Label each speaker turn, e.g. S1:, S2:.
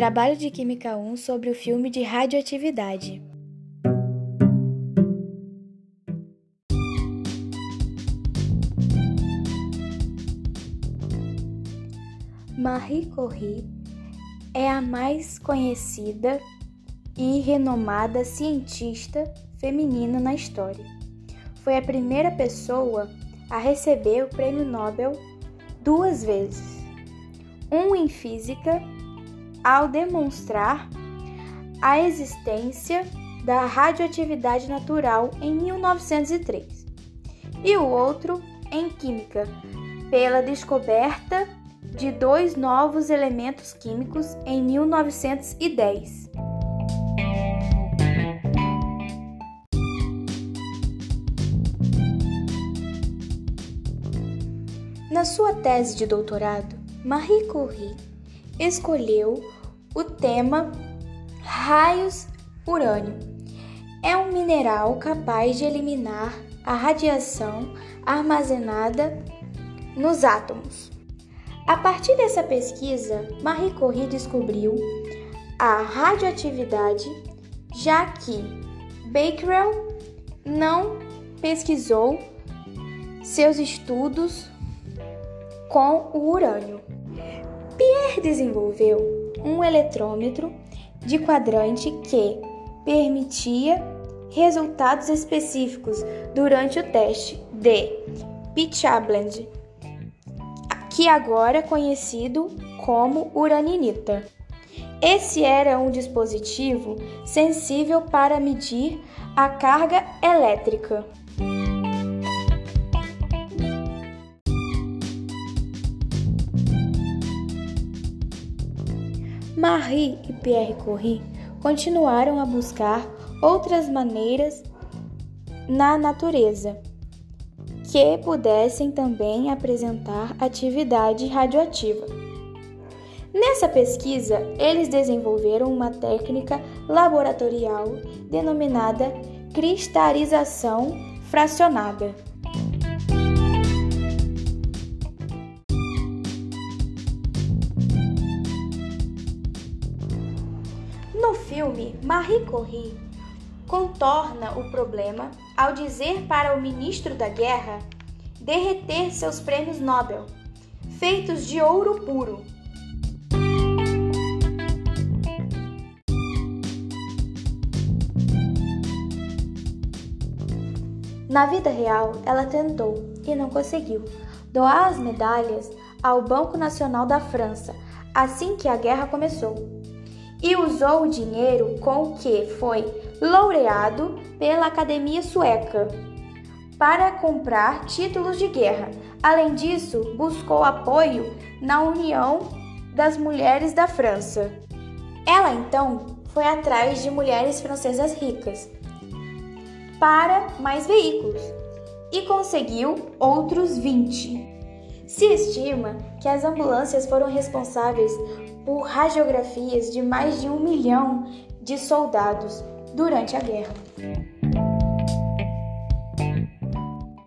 S1: Trabalho de Química 1 sobre o filme de radioatividade. Marie Curie é a mais conhecida e renomada cientista feminina na história. Foi a primeira pessoa a receber o Prêmio Nobel duas vezes, um em física ao demonstrar a existência da radioatividade natural em 1903, e o outro em química, pela descoberta de dois novos elementos químicos em 1910. Na sua tese de doutorado, Marie Curie escolheu o tema raios urânio. É um mineral capaz de eliminar a radiação armazenada nos átomos. A partir dessa pesquisa, Marie Curie descobriu a radioatividade, já que Becquerel não pesquisou seus estudos com o urânio. Desenvolveu um eletrômetro de quadrante que permitia resultados específicos durante o teste de Pitchblende, que agora é conhecido como uraninita. Esse era um dispositivo sensível para medir a carga elétrica. Marie e Pierre Curie continuaram a buscar outras maneiras na natureza que pudessem também apresentar atividade radioativa. Nessa pesquisa, eles desenvolveram uma técnica laboratorial denominada cristalização fracionada. Filme, Marie Curie contorna o problema ao dizer para o ministro da Guerra derreter seus prêmios Nobel, feitos de ouro puro. Na vida real, ela tentou e não conseguiu doar as medalhas ao Banco Nacional da França assim que a guerra começou e usou o dinheiro com que foi laureado pela Academia Sueca para comprar títulos de guerra. Além disso, buscou apoio na União das Mulheres da França. Ela então foi atrás de mulheres francesas ricas para mais veículos e conseguiu outros 20. Se estima que as ambulâncias foram responsáveis por radiografias de mais de um milhão de soldados durante a guerra.